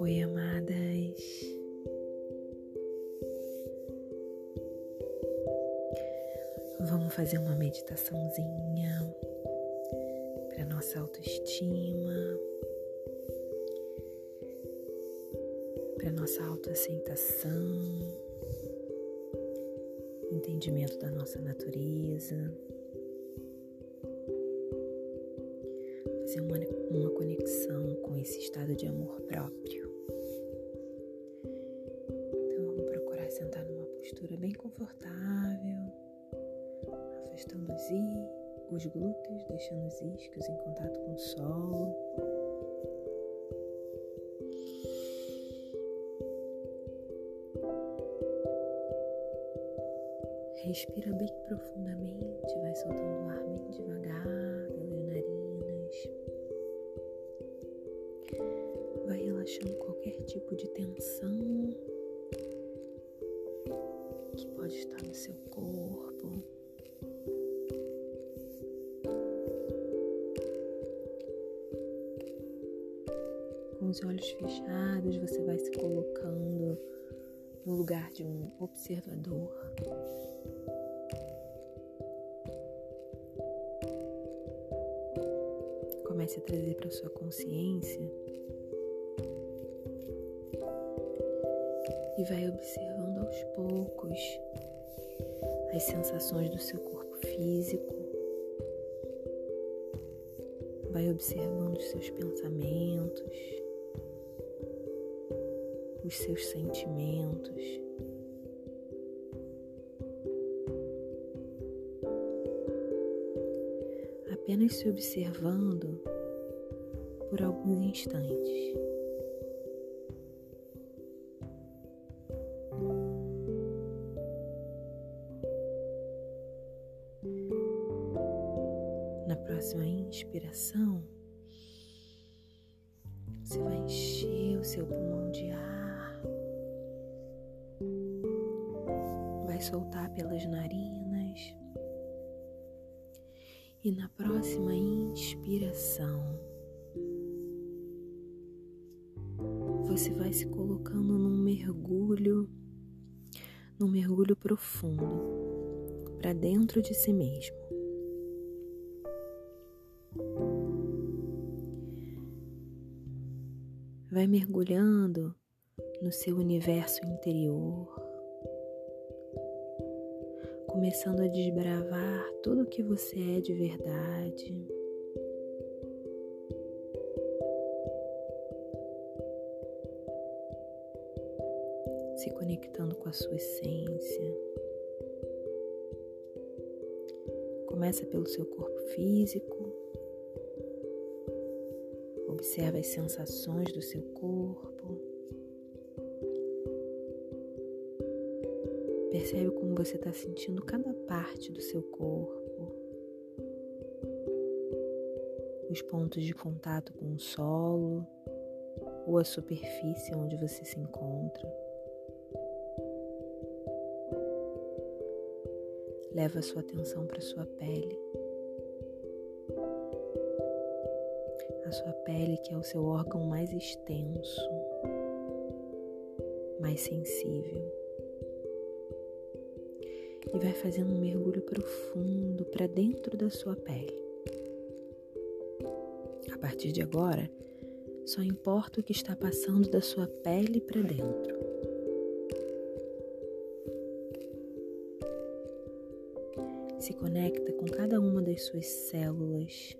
Oi, amadas. Vamos fazer uma meditaçãozinha para nossa autoestima, para nossa autoaceitação, entendimento da nossa natureza. Fazer uma, uma conexão com esse estado de amor próprio. sentar numa postura bem confortável, afastando os, os glúteos, deixando os isquios em contato com o solo. Respira bem profundamente, vai soltando o ar bem devagar pelas narinas. Relaxando qualquer tipo de tensão pode estar no seu corpo. Com os olhos fechados, você vai se colocando no lugar de um observador. Comece a trazer para sua consciência e vai observando aos poucos as sensações do seu corpo físico. Vai observando os seus pensamentos, os seus sentimentos. Apenas se observando por alguns instantes. Você vai encher o seu pulmão de ar, vai soltar pelas narinas. E na próxima inspiração, você vai se colocando num mergulho, num mergulho profundo para dentro de si mesmo. Vai mergulhando no seu universo interior, começando a desbravar tudo o que você é de verdade. Se conectando com a sua essência. Começa pelo seu corpo físico, Observa as sensações do seu corpo. Percebe como você está sentindo cada parte do seu corpo. Os pontos de contato com o solo ou a superfície onde você se encontra. Leva a sua atenção para sua pele. Sua pele, que é o seu órgão mais extenso, mais sensível. E vai fazendo um mergulho profundo para dentro da sua pele. A partir de agora, só importa o que está passando da sua pele para dentro. Se conecta com cada uma das suas células,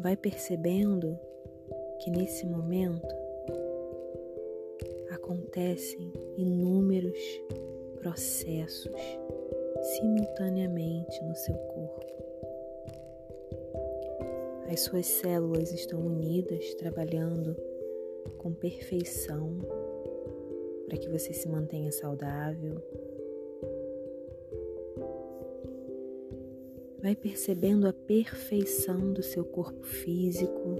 vai percebendo que nesse momento acontecem inúmeros processos simultaneamente no seu corpo. As suas células estão unidas, trabalhando com perfeição para que você se mantenha saudável, Vai percebendo a perfeição do seu corpo físico.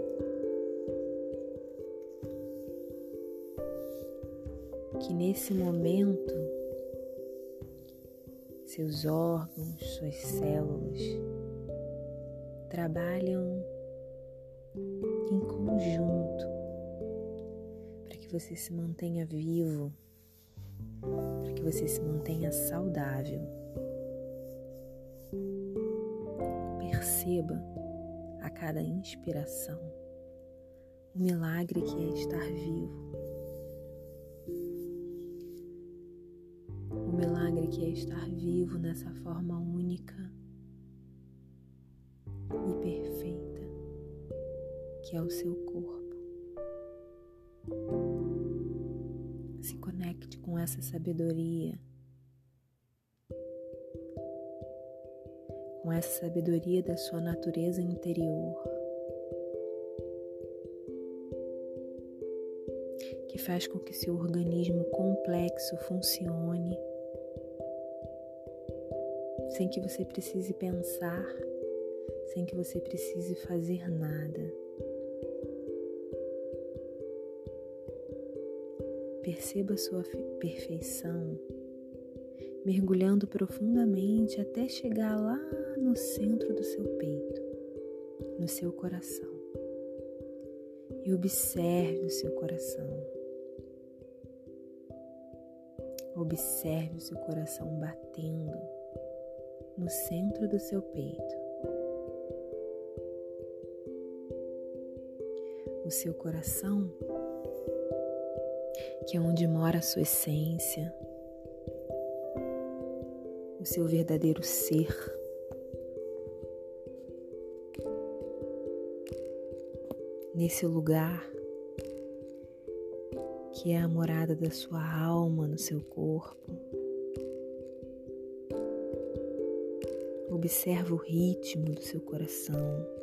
Que nesse momento, seus órgãos, suas células trabalham em conjunto para que você se mantenha vivo, para que você se mantenha saudável. A cada inspiração o milagre que é estar vivo. O milagre que é estar vivo nessa forma única e perfeita que é o seu corpo. Se conecte com essa sabedoria, com essa sabedoria da sua natureza interior. Que faz com que seu organismo complexo funcione sem que você precise pensar, sem que você precise fazer nada. Perceba sua perfeição, mergulhando profundamente até chegar lá no centro do seu peito, no seu coração. E observe o seu coração. Observe o seu coração batendo no centro do seu peito. O seu coração que é onde mora a sua essência, o seu verdadeiro ser. Nesse lugar que é a morada da sua alma no seu corpo. Observa o ritmo do seu coração.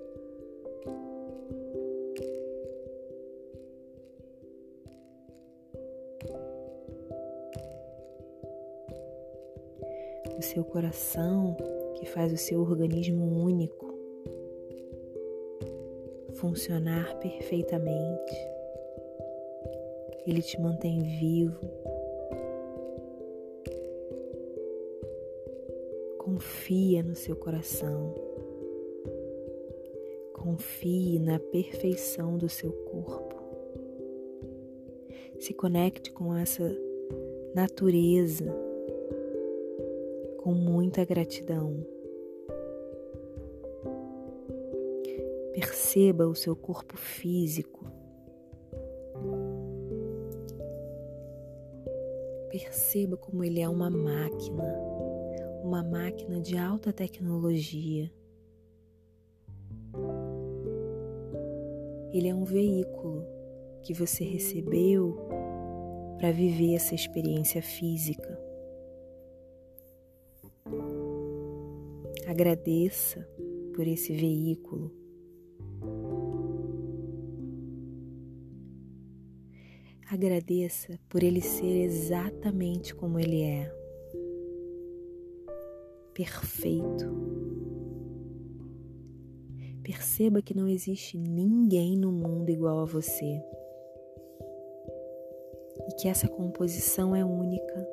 Seu coração, que faz o seu organismo único funcionar perfeitamente. Ele te mantém vivo. Confia no seu coração. Confie na perfeição do seu corpo. Se conecte com essa natureza com muita gratidão. Perceba o seu corpo físico. Perceba como ele é uma máquina, uma máquina de alta tecnologia. Ele é um veículo que você recebeu para viver essa experiência física. Agradeça por esse veículo. Agradeça por ele ser exatamente como ele é. Perfeito. Perceba que não existe ninguém no mundo igual a você. E que essa composição é única,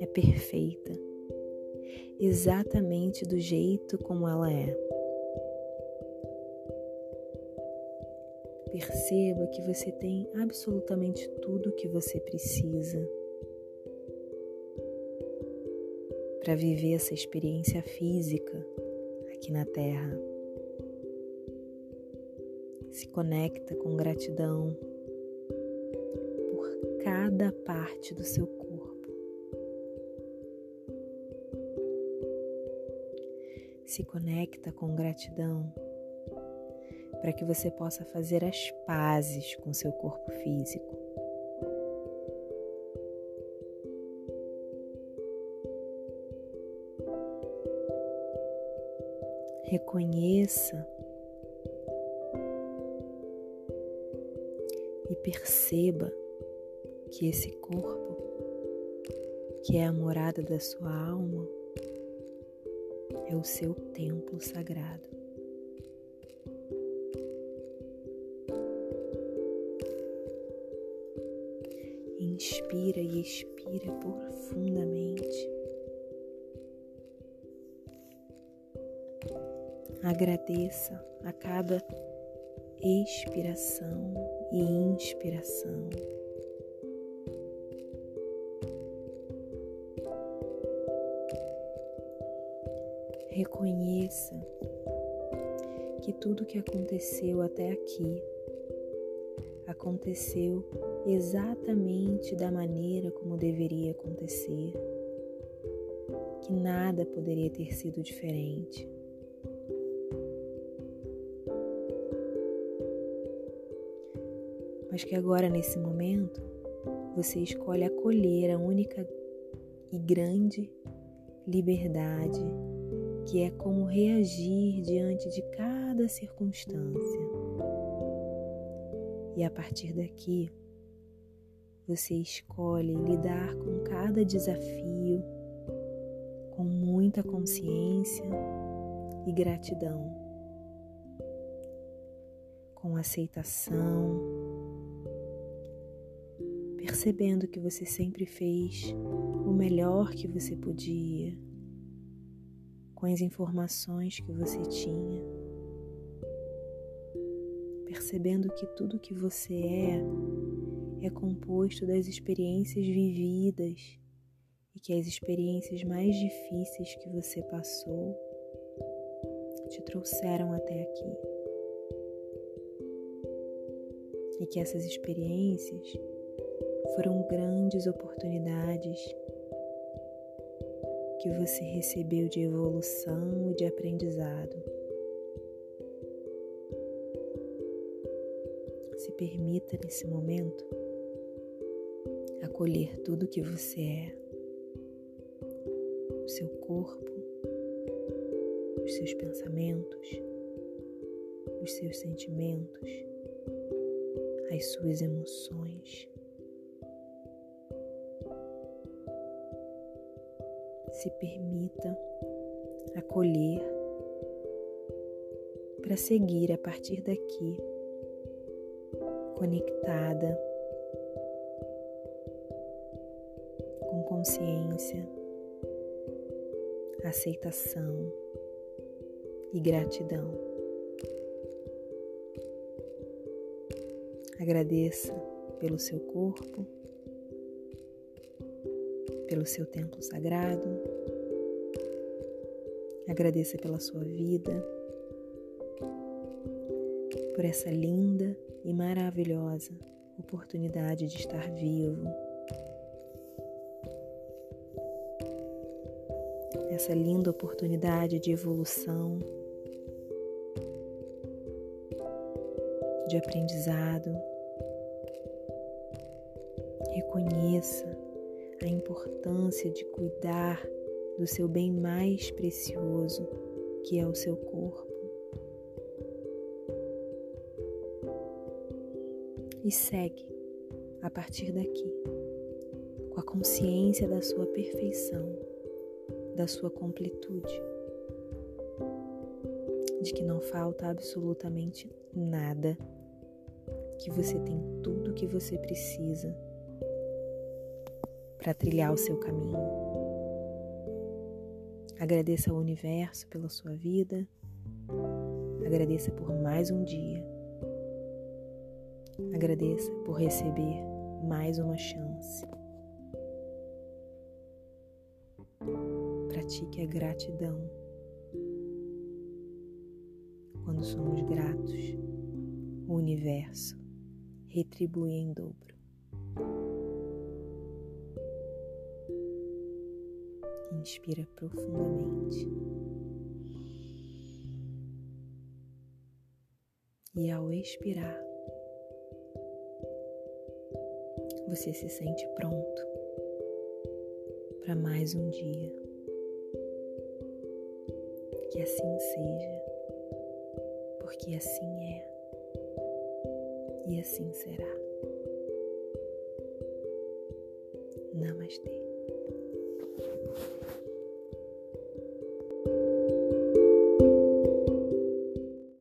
é perfeita exatamente do jeito como ela é. Perceba que você tem absolutamente tudo o que você precisa para viver essa experiência física aqui na Terra. Se conecta com gratidão por cada parte do seu corpo se conecta com gratidão para que você possa fazer as pazes com seu corpo físico. Reconheça e perceba que esse corpo, que é a morada da sua alma, é o seu templo sagrado. Inspira e expira profundamente. Agradeça a cada expiração e inspiração. Reconheça que tudo que aconteceu até aqui aconteceu exatamente da maneira como deveria acontecer, que nada poderia ter sido diferente. Mas que agora, nesse momento, você escolhe acolher a única e grande liberdade que é como reagir diante de cada circunstância. E a partir daqui, você escolhe lidar com cada desafio com muita consciência e gratidão, com aceitação, percebendo que você sempre fez o melhor que você podia com as informações que você tinha, percebendo que tudo que você é é composto das experiências vividas e que as experiências mais difíceis que você passou te trouxeram até aqui. E que essas experiências foram grandes oportunidades que você recebeu de evolução e de aprendizado. Se permita nesse momento acolher tudo que você é, o seu corpo, os seus pensamentos, os seus sentimentos, as suas emoções. Se permita acolher para seguir a partir daqui, conectada com consciência, aceitação e gratidão. Agradeça pelo seu corpo pelo seu templo sagrado. Agradeça pela sua vida, por essa linda e maravilhosa oportunidade de estar vivo. Essa linda oportunidade de evolução, de aprendizado. Reconheça a importância de cuidar do seu bem mais precioso, que é o seu corpo. E segue a partir daqui, com a consciência da sua perfeição, da sua completude, de que não falta absolutamente nada, que você tem tudo o que você precisa para trilhar o seu caminho. Agradeça ao universo pela sua vida. Agradeça por mais um dia. Agradeça por receber mais uma chance. Pratique a gratidão. Quando somos gratos, o universo retribui em dobro. Inspira profundamente. E ao expirar, você se sente pronto para mais um dia. Que assim seja, porque assim é e assim será. Namastê.